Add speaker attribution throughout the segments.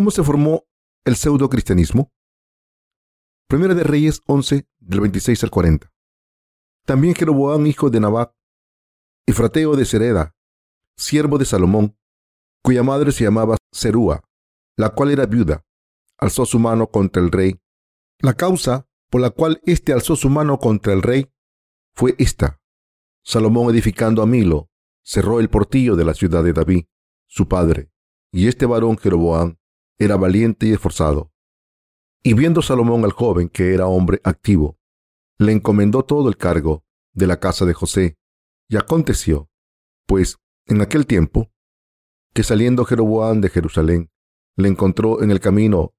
Speaker 1: ¿Cómo se formó el pseudo-cristianismo? Primera de Reyes 11, del 26 al 40. También Jeroboam, hijo de Nabat, Efrateo de Sereda, siervo de Salomón, cuya madre se llamaba Serúa, la cual era viuda, alzó su mano contra el rey. La causa por la cual éste alzó su mano contra el rey fue esta. Salomón edificando a Milo, cerró el portillo de la ciudad de David, su padre, y este varón Jeroboam era valiente y esforzado. Y viendo Salomón al joven, que era hombre activo, le encomendó todo el cargo de la casa de José. Y aconteció, pues, en aquel tiempo, que saliendo Jeroboam de Jerusalén, le encontró en el camino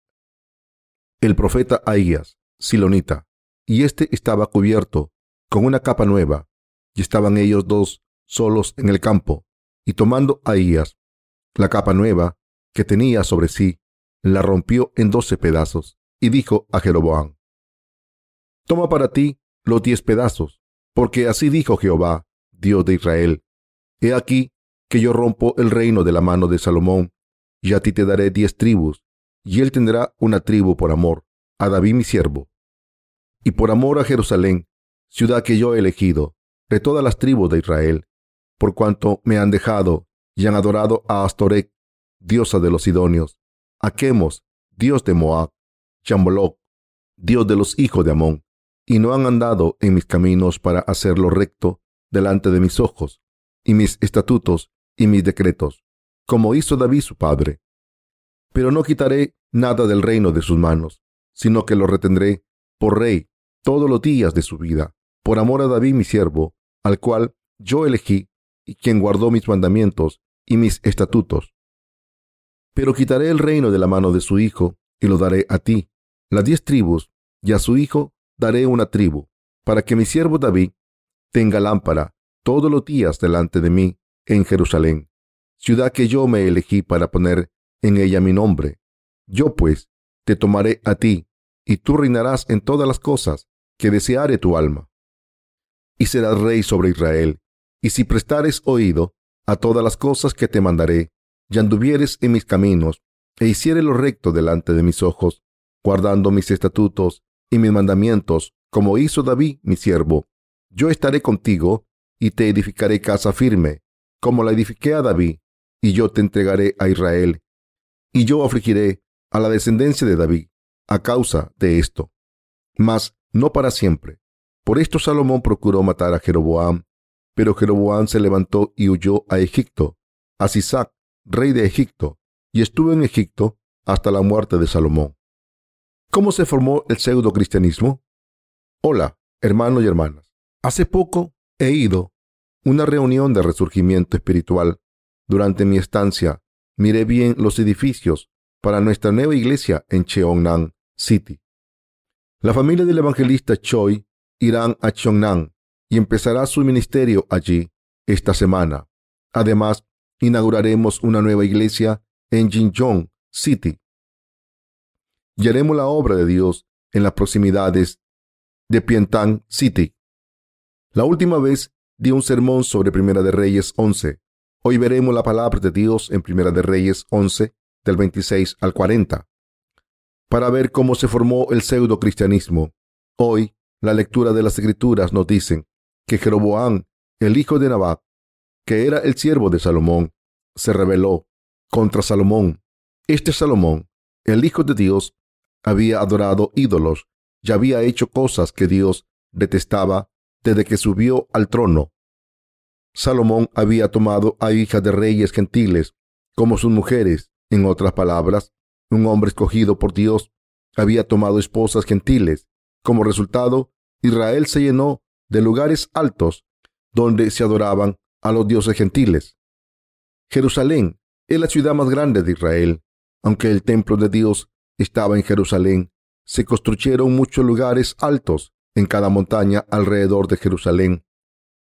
Speaker 1: el profeta Ahías, silonita, y éste estaba cubierto con una capa nueva, y estaban ellos dos solos en el campo, y tomando Ahías la capa nueva que tenía sobre sí, la rompió en doce pedazos, y dijo a Jeroboam, Toma para ti los diez pedazos, porque así dijo Jehová, Dios de Israel, He aquí que yo rompo el reino de la mano de Salomón, y a ti te daré diez tribus, y él tendrá una tribu por amor a David mi siervo, y por amor a Jerusalén, ciudad que yo he elegido, de todas las tribus de Israel, por cuanto me han dejado y han adorado a Astorec, diosa de los Sidonios, a Chemos, dios de Moab, Chamboloc, dios de los hijos de Amón, y no han andado en mis caminos para hacer lo recto delante de mis ojos, y mis estatutos y mis decretos, como hizo David su padre. Pero no quitaré nada del reino de sus manos, sino que lo retendré por rey todos los días de su vida, por amor a David mi siervo, al cual yo elegí y quien guardó mis mandamientos y mis estatutos. Pero quitaré el reino de la mano de su hijo y lo daré a ti, las diez tribus, y a su hijo daré una tribu, para que mi siervo David tenga lámpara todos los días delante de mí en Jerusalén, ciudad que yo me elegí para poner en ella mi nombre. Yo pues te tomaré a ti, y tú reinarás en todas las cosas que deseare tu alma. Y serás rey sobre Israel, y si prestares oído a todas las cosas que te mandaré, y anduvieres en mis caminos, e hiciere lo recto delante de mis ojos, guardando mis estatutos y mis mandamientos, como hizo David mi siervo, yo estaré contigo y te edificaré casa firme, como la edifiqué a David, y yo te entregaré a Israel, y yo afligiré a la descendencia de David a causa de esto, mas no para siempre. Por esto Salomón procuró matar a Jeroboam, pero Jeroboam se levantó y huyó a Egipto, a Sisac, rey de Egipto, y estuvo en Egipto hasta la muerte de Salomón. ¿Cómo se formó el pseudo cristianismo? Hola, hermanos y hermanas. Hace poco he ido a una reunión de resurgimiento espiritual. Durante mi estancia, miré bien los edificios para nuestra nueva iglesia en Cheongnan City. La familia del evangelista Choi irán a Cheongnan y empezará su ministerio allí esta semana. Además, inauguraremos una nueva iglesia en Jinjong City. Y haremos la obra de Dios en las proximidades de Pientang City. La última vez di un sermón sobre Primera de Reyes 11. Hoy veremos la palabra de Dios en Primera de Reyes 11, del 26 al 40, para ver cómo se formó el pseudo cristianismo. Hoy, la lectura de las Escrituras nos dicen que Jeroboam, el hijo de Nabat, que era el siervo de Salomón, se rebeló contra Salomón. Este Salomón, el Hijo de Dios, había adorado ídolos y había hecho cosas que Dios detestaba desde que subió al trono. Salomón había tomado a hijas de reyes gentiles como sus mujeres. En otras palabras, un hombre escogido por Dios había tomado esposas gentiles. Como resultado, Israel se llenó de lugares altos donde se adoraban a los dioses gentiles. Jerusalén es la ciudad más grande de Israel. Aunque el templo de Dios estaba en Jerusalén, se construyeron muchos lugares altos en cada montaña alrededor de Jerusalén.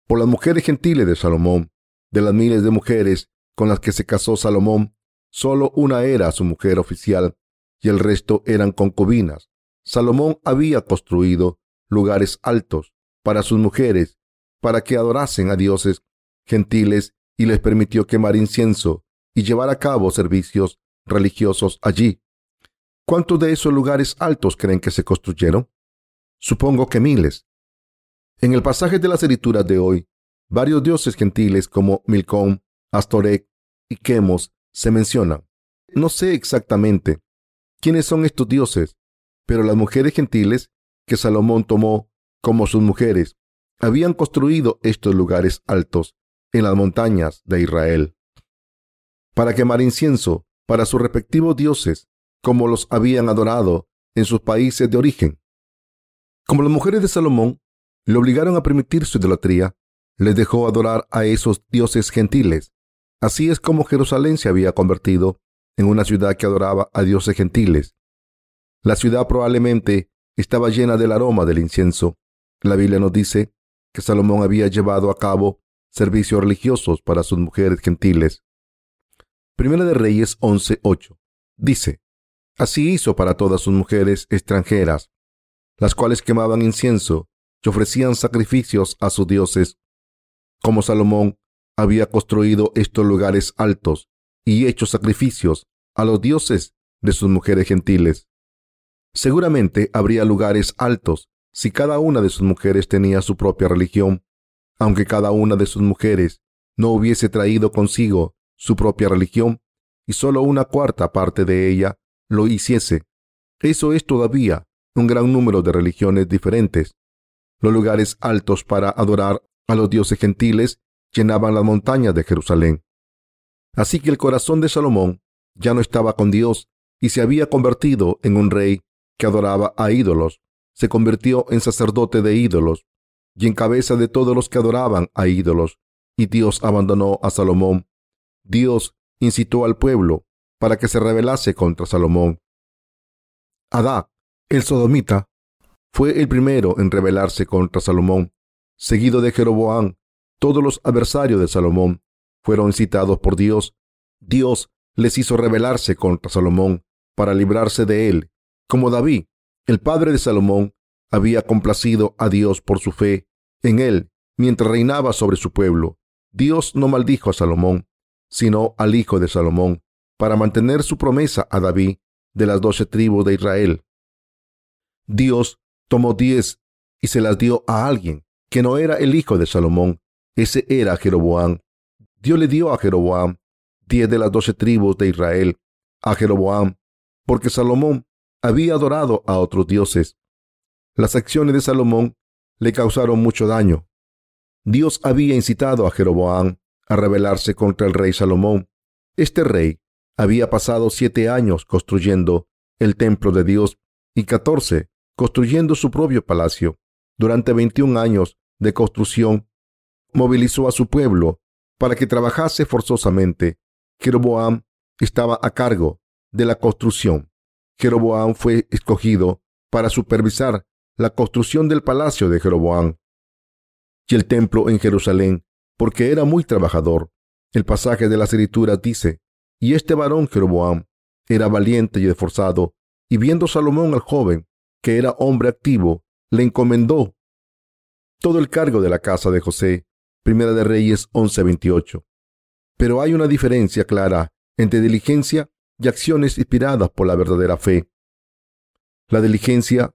Speaker 1: Por las mujeres gentiles de Salomón, de las miles de mujeres con las que se casó Salomón, solo una era su mujer oficial y el resto eran concubinas. Salomón había construido lugares altos para sus mujeres, para que adorasen a dioses gentiles y les permitió quemar incienso y llevar a cabo servicios religiosos allí. ¿Cuántos de esos lugares altos creen que se construyeron? Supongo que miles. En el pasaje de las escrituras de hoy, varios dioses gentiles como Milcom, Astorec y Quemos se mencionan. No sé exactamente quiénes son estos dioses, pero las mujeres gentiles que Salomón tomó como sus mujeres habían construido estos lugares altos en las montañas de Israel para quemar incienso para sus respectivos dioses, como los habían adorado en sus países de origen. Como las mujeres de Salomón le obligaron a permitir su idolatría, les dejó adorar a esos dioses gentiles. Así es como Jerusalén se había convertido en una ciudad que adoraba a dioses gentiles. La ciudad probablemente estaba llena del aroma del incienso. La Biblia nos dice que Salomón había llevado a cabo servicios religiosos para sus mujeres gentiles. Primera de Reyes 11:8 dice, Así hizo para todas sus mujeres extranjeras, las cuales quemaban incienso y ofrecían sacrificios a sus dioses. Como Salomón había construido estos lugares altos y hecho sacrificios a los dioses de sus mujeres gentiles. Seguramente habría lugares altos si cada una de sus mujeres tenía su propia religión, aunque cada una de sus mujeres no hubiese traído consigo su propia religión y solo una cuarta parte de ella lo hiciese. Eso es todavía un gran número de religiones diferentes. Los lugares altos para adorar a los dioses gentiles llenaban las montañas de Jerusalén. Así que el corazón de Salomón ya no estaba con Dios y se había convertido en un rey que adoraba a ídolos. Se convirtió en sacerdote de ídolos y en cabeza de todos los que adoraban a ídolos. Y Dios abandonó a Salomón. Dios incitó al pueblo para que se rebelase contra Salomón. Adá, el sodomita, fue el primero en rebelarse contra Salomón, seguido de Jeroboam. Todos los adversarios de Salomón fueron incitados por Dios. Dios les hizo rebelarse contra Salomón para librarse de él. Como David, el padre de Salomón, había complacido a Dios por su fe en él mientras reinaba sobre su pueblo. Dios no maldijo a Salomón, sino al hijo de Salomón, para mantener su promesa a David de las doce tribus de Israel. Dios tomó diez y se las dio a alguien que no era el hijo de Salomón, ese era Jeroboam. Dios le dio a Jeroboam diez de las doce tribus de Israel, a Jeroboam, porque Salomón había adorado a otros dioses. Las acciones de Salomón le causaron mucho daño. Dios había incitado a Jeroboam a rebelarse contra el rey Salomón. Este rey había pasado siete años construyendo el templo de Dios y catorce construyendo su propio palacio. Durante veintiún años de construcción, movilizó a su pueblo para que trabajase forzosamente. Jeroboam estaba a cargo de la construcción. Jeroboam fue escogido para supervisar la construcción del palacio de Jeroboam y el templo en Jerusalén porque era muy trabajador. El pasaje de las escrituras dice, y este varón Jeroboam era valiente y esforzado, y viendo Salomón al joven, que era hombre activo, le encomendó todo el cargo de la casa de José. Primera de Reyes 11:28. Pero hay una diferencia clara entre diligencia y acciones inspiradas por la verdadera fe. La diligencia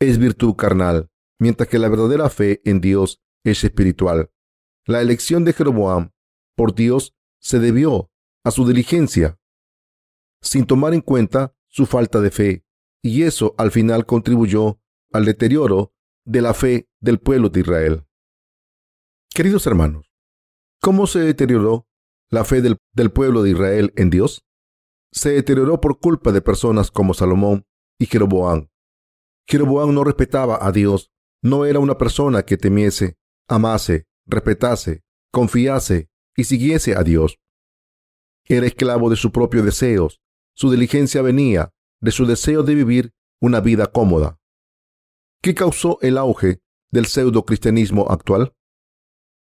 Speaker 1: es virtud carnal, mientras que la verdadera fe en Dios es espiritual. La elección de Jeroboam por Dios se debió a su diligencia, sin tomar en cuenta su falta de fe, y eso al final contribuyó al deterioro de la fe del pueblo de Israel. Queridos hermanos, ¿cómo se deterioró la fe del, del, pueblo de Israel en Dios? Se deterioró por culpa de personas como Salomón y Jeroboam. Jeroboam no respetaba a Dios, no era una persona que temiese, amase respetase, confiase y siguiese a Dios. Era esclavo de sus propios deseos. Su diligencia venía de su deseo de vivir una vida cómoda. ¿Qué causó el auge del pseudo cristianismo actual?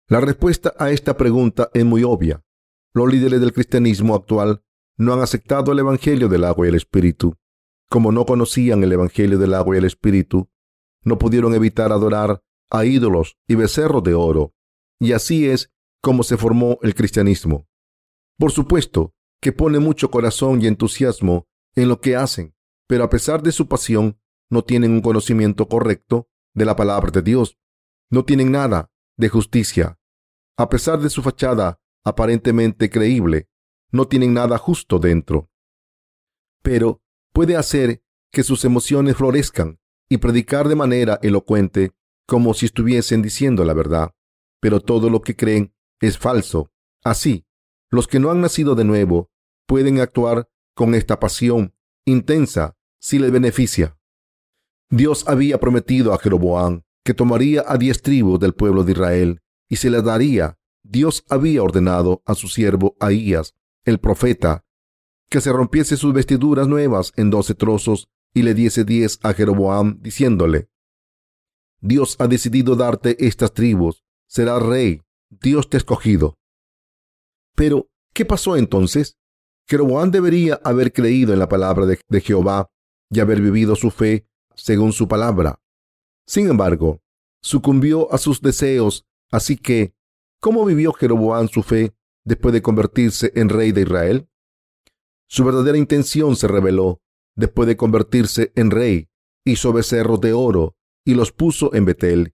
Speaker 1: La respuesta a esta pregunta es muy obvia. Los líderes del cristianismo actual no han aceptado el Evangelio del agua y el Espíritu. Como no conocían el Evangelio del agua y el Espíritu, no pudieron evitar adorar a ídolos y becerros de oro y así es como se formó el cristianismo. Por supuesto que pone mucho corazón y entusiasmo en lo que hacen, pero a pesar de su pasión, no tienen un conocimiento correcto de la palabra de Dios. No tienen nada de justicia. A pesar de su fachada aparentemente creíble, no tienen nada justo dentro. Pero puede hacer que sus emociones florezcan y predicar de manera elocuente como si estuviesen diciendo la verdad. Pero todo lo que creen es falso. Así, los que no han nacido de nuevo pueden actuar con esta pasión intensa si les beneficia. Dios había prometido a Jeroboam que tomaría a diez tribus del pueblo de Israel y se las daría. Dios había ordenado a su siervo Ahías, el profeta, que se rompiese sus vestiduras nuevas en doce trozos y le diese diez a Jeroboam, diciéndole, Dios ha decidido darte estas tribus, serás rey, Dios te ha escogido. Pero, ¿qué pasó entonces? Jeroboam debería haber creído en la palabra de, de Jehová y haber vivido su fe según su palabra. Sin embargo, sucumbió a sus deseos, así que, ¿cómo vivió Jeroboam su fe después de convertirse en rey de Israel? Su verdadera intención se reveló después de convertirse en rey. Hizo becerros de oro y los puso en Betel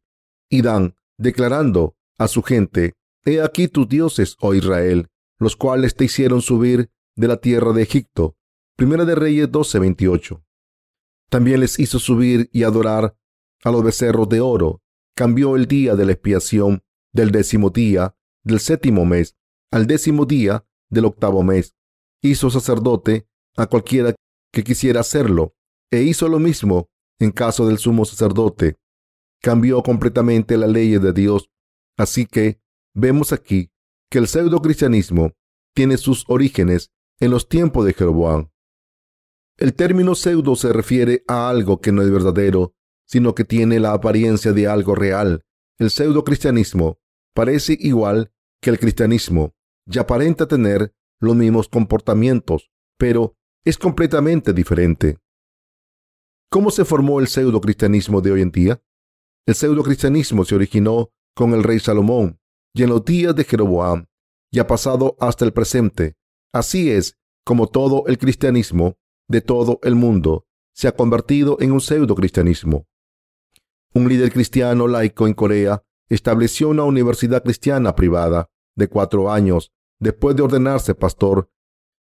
Speaker 1: y Dan, declarando a su gente, He aquí tus dioses, oh Israel, los cuales te hicieron subir de la tierra de Egipto. Primera de Reyes 12:28. También les hizo subir y adorar a los becerros de oro. Cambió el día de la expiación del décimo día del séptimo mes al décimo día del octavo mes. Hizo sacerdote a cualquiera que quisiera hacerlo, e hizo lo mismo en caso del sumo sacerdote. Cambió completamente la ley de Dios. Así que vemos aquí que el pseudo cristianismo tiene sus orígenes en los tiempos de Jeroboam. El término pseudo se refiere a algo que no es verdadero, sino que tiene la apariencia de algo real. El pseudo cristianismo parece igual que el cristianismo y aparenta tener los mismos comportamientos, pero es completamente diferente. ¿Cómo se formó el pseudo cristianismo de hoy en día? El pseudo cristianismo se originó con el rey Salomón y en los días de Jeroboam y ha pasado hasta el presente. Así es como todo el cristianismo de todo el mundo se ha convertido en un pseudo cristianismo. Un líder cristiano laico en Corea estableció una universidad cristiana privada de cuatro años después de ordenarse pastor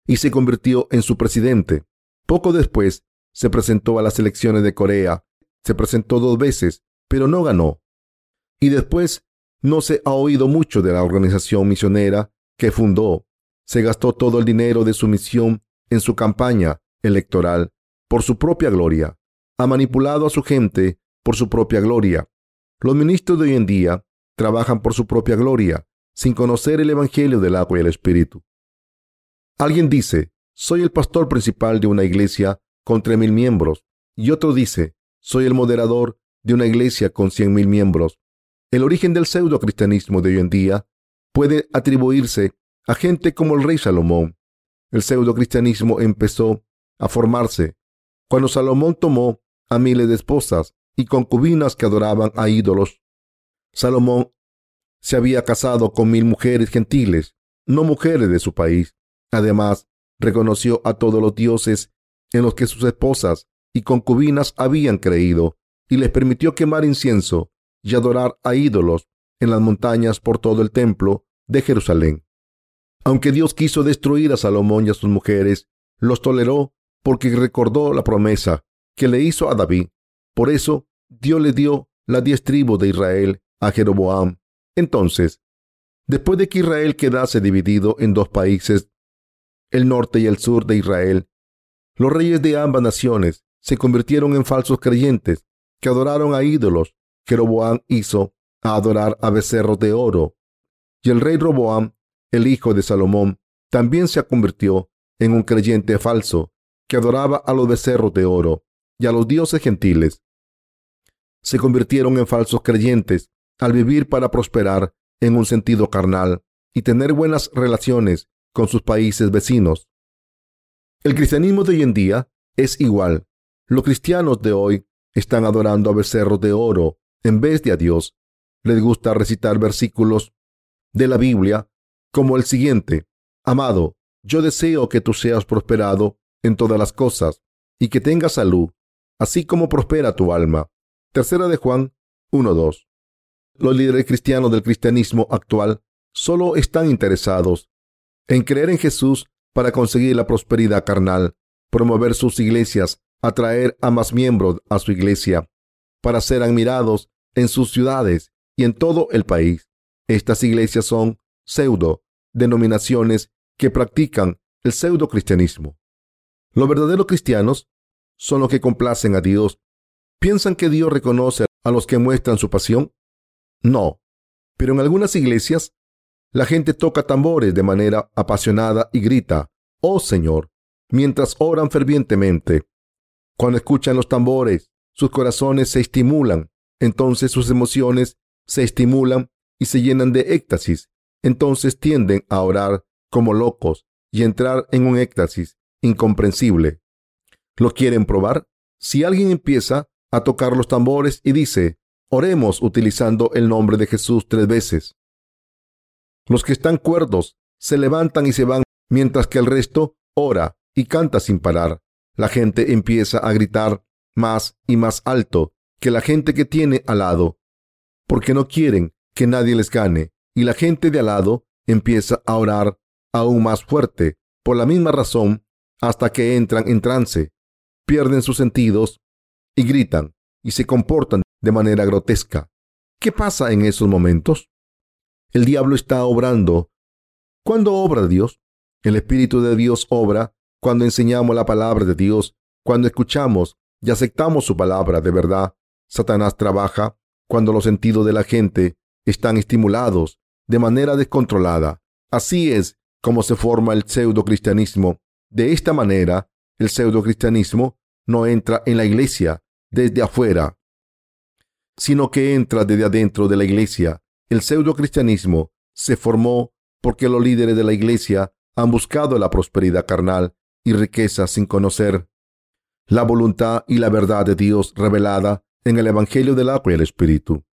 Speaker 1: y se convirtió en su presidente. Poco después se presentó a las elecciones de Corea. Se presentó dos veces, pero no ganó. Y después no se ha oído mucho de la organización misionera que fundó. Se gastó todo el dinero de su misión en su campaña electoral por su propia gloria. Ha manipulado a su gente por su propia gloria. Los ministros de hoy en día trabajan por su propia gloria, sin conocer el Evangelio del agua y el Espíritu. Alguien dice, soy el pastor principal de una iglesia con tres mil miembros, y otro dice, soy el moderador de una iglesia con cien mil miembros. El origen del pseudo cristianismo de hoy en día puede atribuirse a gente como el rey Salomón. El pseudo cristianismo empezó a formarse cuando Salomón tomó a miles de esposas y concubinas que adoraban a ídolos. Salomón se había casado con mil mujeres gentiles, no mujeres de su país. Además, reconoció a todos los dioses en los que sus esposas y concubinas habían creído y les permitió quemar incienso y adorar a ídolos en las montañas por todo el templo de Jerusalén. Aunque Dios quiso destruir a Salomón y a sus mujeres, los toleró porque recordó la promesa que le hizo a David. Por eso, Dios le dio las diez tribus de Israel a Jeroboam. Entonces, después de que Israel quedase dividido en dos países, el norte y el sur de Israel, los reyes de ambas naciones se convirtieron en falsos creyentes que adoraron a ídolos. Jeroboam hizo a adorar a becerros de oro. Y el rey Roboam, el hijo de Salomón, también se convirtió en un creyente falso que adoraba a los becerros de oro y a los dioses gentiles. Se convirtieron en falsos creyentes al vivir para prosperar en un sentido carnal y tener buenas relaciones con sus países vecinos. El cristianismo de hoy en día es igual. Los cristianos de hoy están adorando a becerros de oro en vez de a Dios. Les gusta recitar versículos de la Biblia como el siguiente. Amado, yo deseo que tú seas prosperado en todas las cosas y que tengas salud, así como prospera tu alma. Tercera de Juan 1.2. Los líderes cristianos del cristianismo actual solo están interesados en creer en Jesús para conseguir la prosperidad carnal, promover sus iglesias, atraer a más miembros a su iglesia, para ser admirados en sus ciudades y en todo el país. Estas iglesias son pseudo denominaciones que practican el pseudo cristianismo. Los verdaderos cristianos son los que complacen a Dios. ¿Piensan que Dios reconoce a los que muestran su pasión? No. Pero en algunas iglesias la gente toca tambores de manera apasionada y grita, Oh Señor, mientras oran fervientemente. Cuando escuchan los tambores, sus corazones se estimulan, entonces sus emociones se estimulan y se llenan de éxtasis. Entonces tienden a orar como locos y entrar en un éxtasis incomprensible. ¿Lo quieren probar? Si alguien empieza a tocar los tambores y dice, oremos utilizando el nombre de Jesús tres veces, los que están cuerdos se levantan y se van, mientras que el resto ora y canta sin parar. La gente empieza a gritar más y más alto que la gente que tiene al lado, porque no quieren que nadie les gane, y la gente de al lado empieza a orar aún más fuerte, por la misma razón, hasta que entran en trance, pierden sus sentidos y gritan y se comportan de manera grotesca. ¿Qué pasa en esos momentos? El diablo está obrando. ¿Cuándo obra Dios? El Espíritu de Dios obra cuando enseñamos la palabra de Dios, cuando escuchamos y aceptamos su palabra de verdad. Satanás trabaja cuando los sentidos de la gente están estimulados de manera descontrolada. Así es como se forma el pseudo cristianismo. De esta manera, el pseudo cristianismo no entra en la iglesia desde afuera, sino que entra desde adentro de la iglesia el pseudo cristianismo se formó porque los líderes de la iglesia han buscado la prosperidad carnal y riqueza sin conocer la voluntad y la verdad de Dios revelada en el Evangelio del agua y el Espíritu.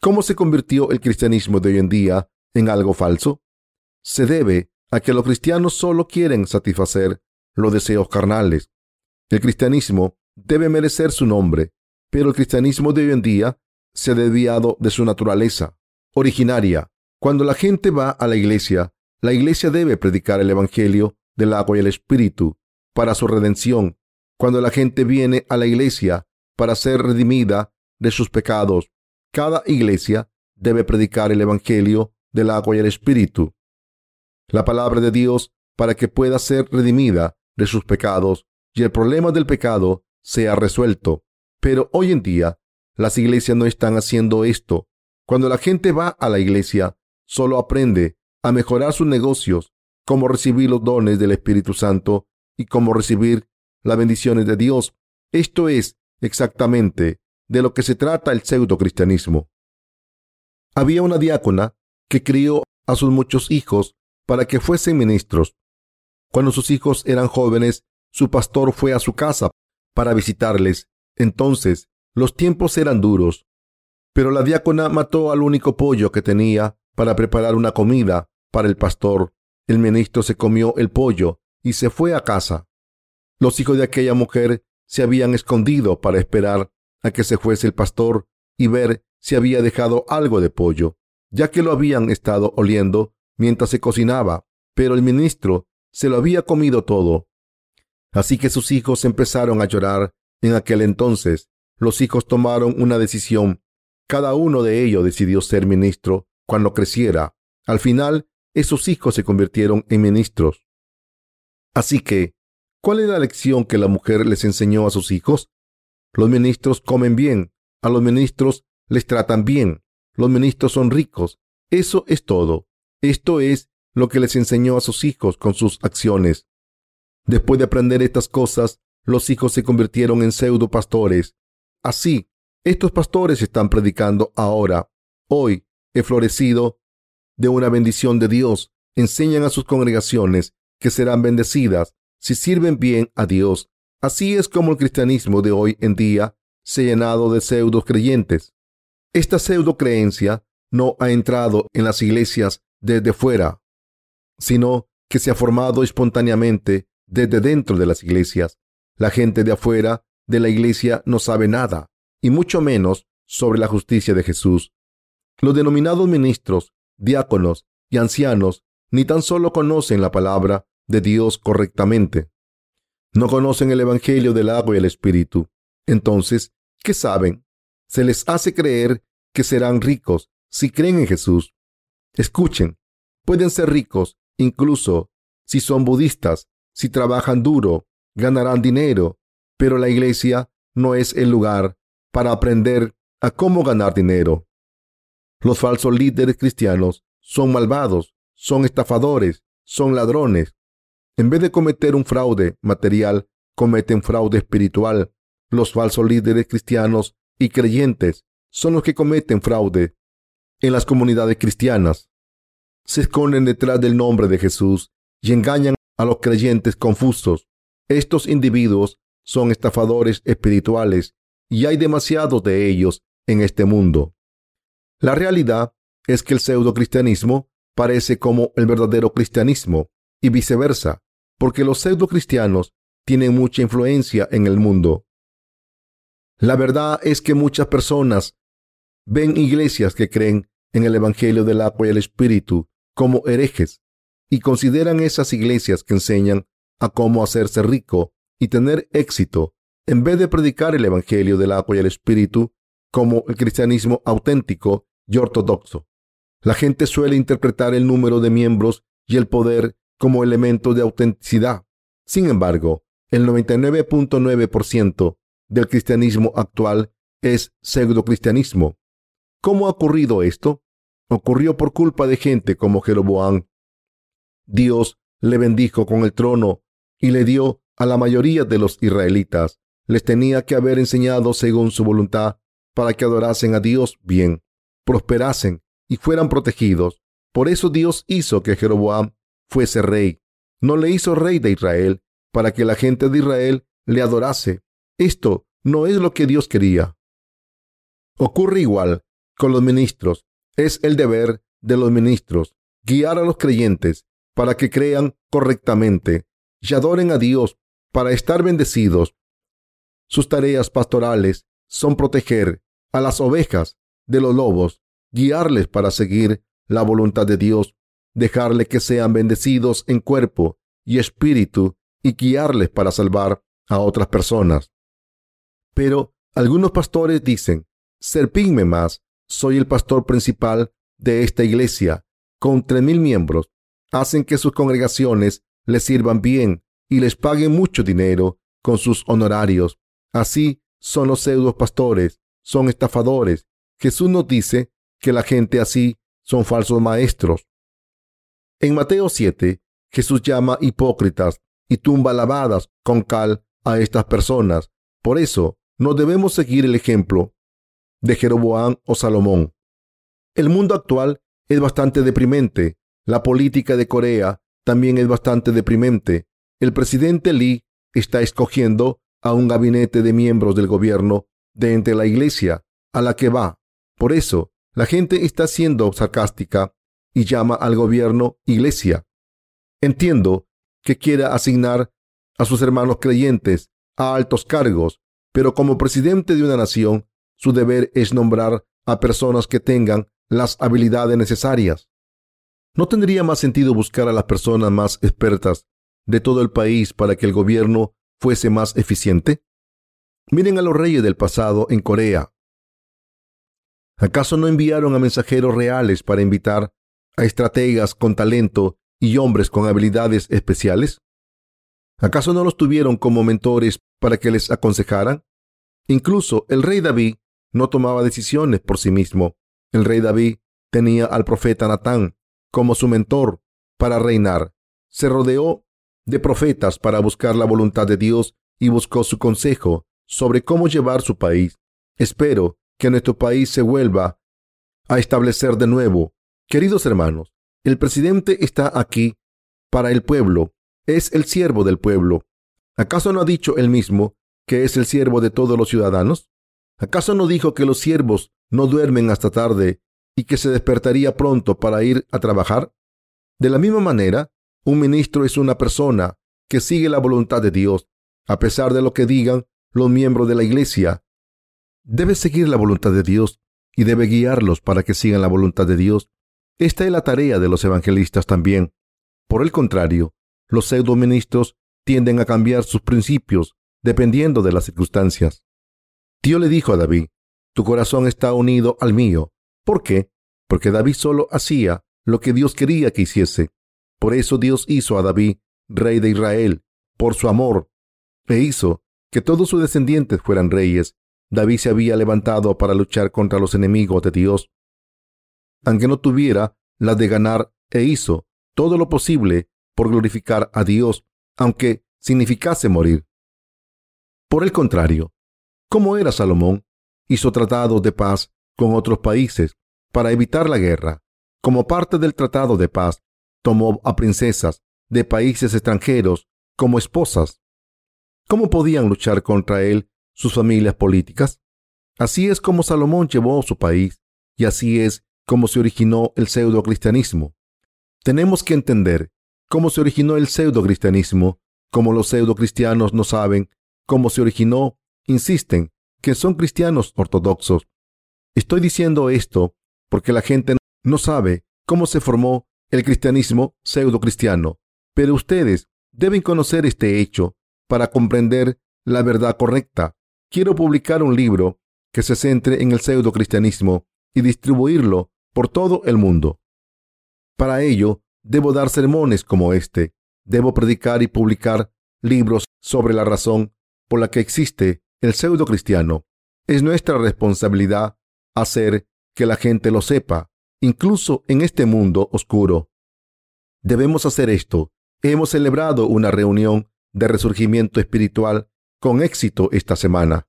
Speaker 1: ¿Cómo se convirtió el cristianismo de hoy en día en algo falso? Se debe a que los cristianos solo quieren satisfacer los deseos carnales. El cristianismo debe merecer su nombre, pero el cristianismo de hoy en día se ha desviado de su naturaleza originaria. Cuando la gente va a la iglesia, la iglesia debe predicar el Evangelio del agua y el Espíritu para su redención. Cuando la gente viene a la iglesia para ser redimida de sus pecados, cada iglesia debe predicar el Evangelio del agua y el Espíritu. La palabra de Dios para que pueda ser redimida de sus pecados y el problema del pecado sea resuelto. Pero hoy en día las iglesias no están haciendo esto. Cuando la gente va a la iglesia, solo aprende a mejorar sus negocios, cómo recibir los dones del Espíritu Santo y cómo recibir las bendiciones de Dios. Esto es exactamente de lo que se trata el pseudo cristianismo. Había una diácona que crió a sus muchos hijos para que fuesen ministros. Cuando sus hijos eran jóvenes, su pastor fue a su casa para visitarles. Entonces, los tiempos eran duros. Pero la diácona mató al único pollo que tenía para preparar una comida para el pastor. El ministro se comió el pollo y se fue a casa. Los hijos de aquella mujer se habían escondido para esperar a que se fuese el pastor y ver si había dejado algo de pollo, ya que lo habían estado oliendo mientras se cocinaba, pero el ministro se lo había comido todo. Así que sus hijos empezaron a llorar. En aquel entonces, los hijos tomaron una decisión cada uno de ellos decidió ser ministro cuando creciera. Al final, esos hijos se convirtieron en ministros. Así que, ¿cuál es la lección que la mujer les enseñó a sus hijos? Los ministros comen bien, a los ministros les tratan bien, los ministros son ricos. Eso es todo. Esto es lo que les enseñó a sus hijos con sus acciones. Después de aprender estas cosas, los hijos se convirtieron en pseudo pastores. Así, estos pastores están predicando ahora. Hoy he florecido de una bendición de Dios. Enseñan a sus congregaciones que serán bendecidas si sirven bien a Dios. Así es como el cristianismo de hoy en día se ha llenado de pseudo creyentes. Esta pseudo creencia no ha entrado en las iglesias desde fuera, sino que se ha formado espontáneamente desde dentro de las iglesias. La gente de afuera de la iglesia no sabe nada, y mucho menos sobre la justicia de Jesús. Los denominados ministros, diáconos y ancianos ni tan solo conocen la palabra de Dios correctamente. No conocen el Evangelio del agua y el Espíritu. Entonces, ¿qué saben? Se les hace creer que serán ricos si creen en Jesús. Escuchen, pueden ser ricos incluso si son budistas, si trabajan duro, ganarán dinero, pero la iglesia no es el lugar para aprender a cómo ganar dinero. Los falsos líderes cristianos son malvados, son estafadores, son ladrones. En vez de cometer un fraude material, cometen fraude espiritual. Los falsos líderes cristianos y creyentes son los que cometen fraude en las comunidades cristianas. Se esconden detrás del nombre de Jesús y engañan a los creyentes confusos. Estos individuos son estafadores espirituales y hay demasiados de ellos en este mundo. La realidad es que el pseudo cristianismo parece como el verdadero cristianismo y viceversa, porque los pseudo cristianos tienen mucha influencia en el mundo. La verdad es que muchas personas ven iglesias que creen en el Evangelio del agua y el Espíritu como herejes y consideran esas iglesias que enseñan a cómo hacerse rico y tener éxito en vez de predicar el Evangelio del agua y el Espíritu como el cristianismo auténtico y ortodoxo. La gente suele interpretar el número de miembros y el poder como elemento de autenticidad. Sin embargo, el 99.9% del cristianismo actual es pseudo-cristianismo. ¿Cómo ha ocurrido esto? Ocurrió por culpa de gente como Jeroboam. Dios le bendijo con el trono y le dio a la mayoría de los israelitas. Les tenía que haber enseñado según su voluntad para que adorasen a Dios bien, prosperasen y fueran protegidos. Por eso Dios hizo que Jeroboam fuese rey. No le hizo rey de Israel para que la gente de Israel le adorase. Esto no es lo que Dios quería. Ocurre igual con los ministros. Es el deber de los ministros guiar a los creyentes para que crean correctamente y adoren a Dios para estar bendecidos. Sus tareas pastorales son proteger a las ovejas de los lobos guiarles para seguir la voluntad de Dios, dejarle que sean bendecidos en cuerpo y espíritu y guiarles para salvar a otras personas. Pero algunos pastores dicen, serpínme más, soy el pastor principal de esta iglesia, con tres mil miembros, hacen que sus congregaciones les sirvan bien y les paguen mucho dinero con sus honorarios. Así son los pseudos pastores, son estafadores. Jesús nos dice que la gente así son falsos maestros. En Mateo 7, Jesús llama hipócritas y tumba lavadas con cal a estas personas. Por eso, no debemos seguir el ejemplo de Jeroboam o Salomón. El mundo actual es bastante deprimente. La política de Corea también es bastante deprimente. El presidente Lee está escogiendo a un gabinete de miembros del gobierno de entre la iglesia a la que va. Por eso, la gente está siendo sarcástica y llama al gobierno iglesia. Entiendo que quiera asignar a sus hermanos creyentes a altos cargos, pero como presidente de una nación, su deber es nombrar a personas que tengan las habilidades necesarias. ¿No tendría más sentido buscar a las personas más expertas de todo el país para que el gobierno fuese más eficiente? Miren a los reyes del pasado en Corea, ¿Acaso no enviaron a mensajeros reales para invitar a estrategas con talento y hombres con habilidades especiales? ¿Acaso no los tuvieron como mentores para que les aconsejaran? Incluso el rey David no tomaba decisiones por sí mismo. El rey David tenía al profeta Natán como su mentor para reinar. Se rodeó de profetas para buscar la voluntad de Dios y buscó su consejo sobre cómo llevar su país. Espero que nuestro país se vuelva a establecer de nuevo. Queridos hermanos, el presidente está aquí para el pueblo, es el siervo del pueblo. ¿Acaso no ha dicho él mismo que es el siervo de todos los ciudadanos? ¿Acaso no dijo que los siervos no duermen hasta tarde y que se despertaría pronto para ir a trabajar? De la misma manera, Un ministro es una persona que sigue la voluntad de Dios, a pesar de lo que digan los miembros de la iglesia. Debe seguir la voluntad de Dios y debe guiarlos para que sigan la voluntad de Dios. Esta es la tarea de los evangelistas también. Por el contrario, los pseudo ministros tienden a cambiar sus principios dependiendo de las circunstancias. Dios le dijo a David, tu corazón está unido al mío. ¿Por qué? Porque David solo hacía lo que Dios quería que hiciese. Por eso Dios hizo a David rey de Israel, por su amor, e hizo que todos sus descendientes fueran reyes. David se había levantado para luchar contra los enemigos de Dios, aunque no tuviera la de ganar, e hizo todo lo posible por glorificar a Dios, aunque significase morir. Por el contrario, ¿cómo era Salomón? Hizo tratados de paz con otros países para evitar la guerra. Como parte del tratado de paz, tomó a princesas de países extranjeros como esposas. ¿Cómo podían luchar contra él sus familias políticas? Así es como Salomón llevó su país y así es como se originó el pseudo cristianismo. Tenemos que entender cómo se originó el pseudo cristianismo, como los pseudo cristianos no saben cómo se originó, insisten que son cristianos ortodoxos. Estoy diciendo esto porque la gente no sabe cómo se formó el cristianismo pseudo cristiano, pero ustedes deben conocer este hecho para comprender la verdad correcta. Quiero publicar un libro que se centre en el pseudo cristianismo y distribuirlo por todo el mundo. Para ello, debo dar sermones como este. Debo predicar y publicar libros sobre la razón por la que existe el pseudo cristiano. Es nuestra responsabilidad hacer que la gente lo sepa, incluso en este mundo oscuro. Debemos hacer esto. Hemos celebrado una reunión de resurgimiento espiritual con éxito esta semana.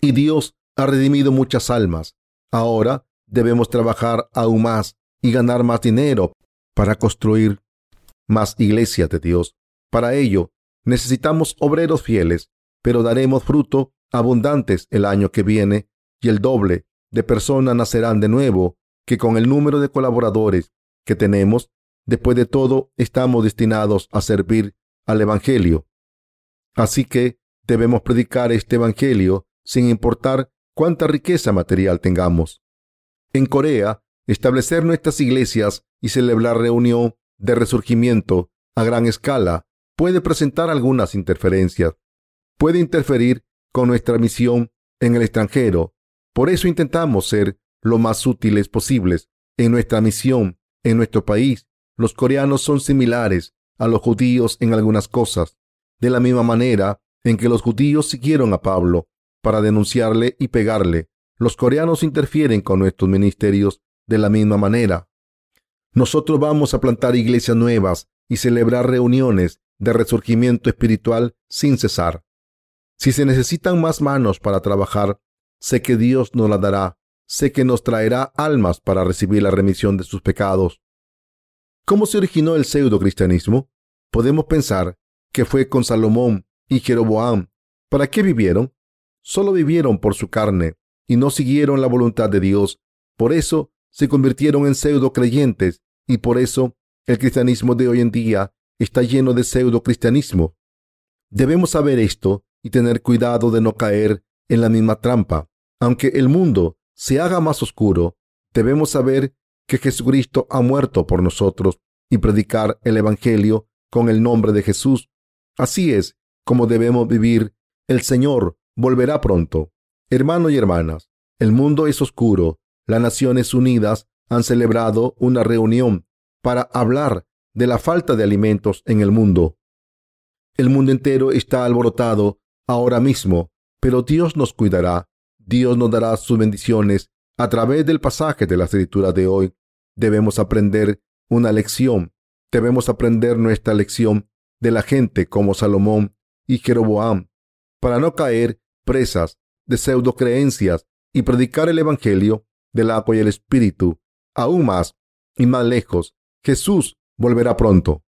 Speaker 1: Y Dios ha redimido muchas almas. Ahora debemos trabajar aún más y ganar más dinero para construir más iglesias de Dios. Para ello, necesitamos obreros fieles, pero daremos fruto abundantes el año que viene y el doble de personas nacerán de nuevo que con el número de colaboradores que tenemos. Después de todo, estamos destinados a servir al Evangelio. Así que debemos predicar este Evangelio sin importar cuánta riqueza material tengamos. En Corea, establecer nuestras iglesias y celebrar reunión de resurgimiento a gran escala puede presentar algunas interferencias. Puede interferir con nuestra misión en el extranjero. Por eso intentamos ser lo más útiles posibles en nuestra misión en nuestro país. Los coreanos son similares a los judíos en algunas cosas, de la misma manera en que los judíos siguieron a Pablo para denunciarle y pegarle. Los coreanos interfieren con nuestros ministerios de la misma manera. Nosotros vamos a plantar iglesias nuevas y celebrar reuniones de resurgimiento espiritual sin cesar. Si se necesitan más manos para trabajar, sé que Dios nos la dará. Sé que nos traerá almas para recibir la remisión de sus pecados. ¿Cómo se originó el pseudo cristianismo? Podemos pensar que fue con Salomón y Jeroboam. ¿Para qué vivieron? Solo vivieron por su carne y no siguieron la voluntad de Dios. Por eso se convirtieron en pseudo creyentes y por eso el cristianismo de hoy en día está lleno de pseudo cristianismo. Debemos saber esto y tener cuidado de no caer en la misma trampa. Aunque el mundo se haga más oscuro, debemos saber que Jesucristo ha muerto por nosotros y predicar el Evangelio con el nombre de Jesús. Así es como debemos vivir. El Señor volverá pronto. Hermanos y hermanas, el mundo es oscuro. Las Naciones Unidas han celebrado una reunión para hablar de la falta de alimentos en el mundo. El mundo entero está alborotado ahora mismo, pero Dios nos cuidará. Dios nos dará sus bendiciones a través del pasaje de la escritura de hoy. Debemos aprender una lección. Debemos aprender nuestra lección de la gente como Salomón y Jeroboam para no caer presas de pseudo creencias y predicar el Evangelio del agua y el Espíritu. Aún más y más lejos, Jesús volverá pronto.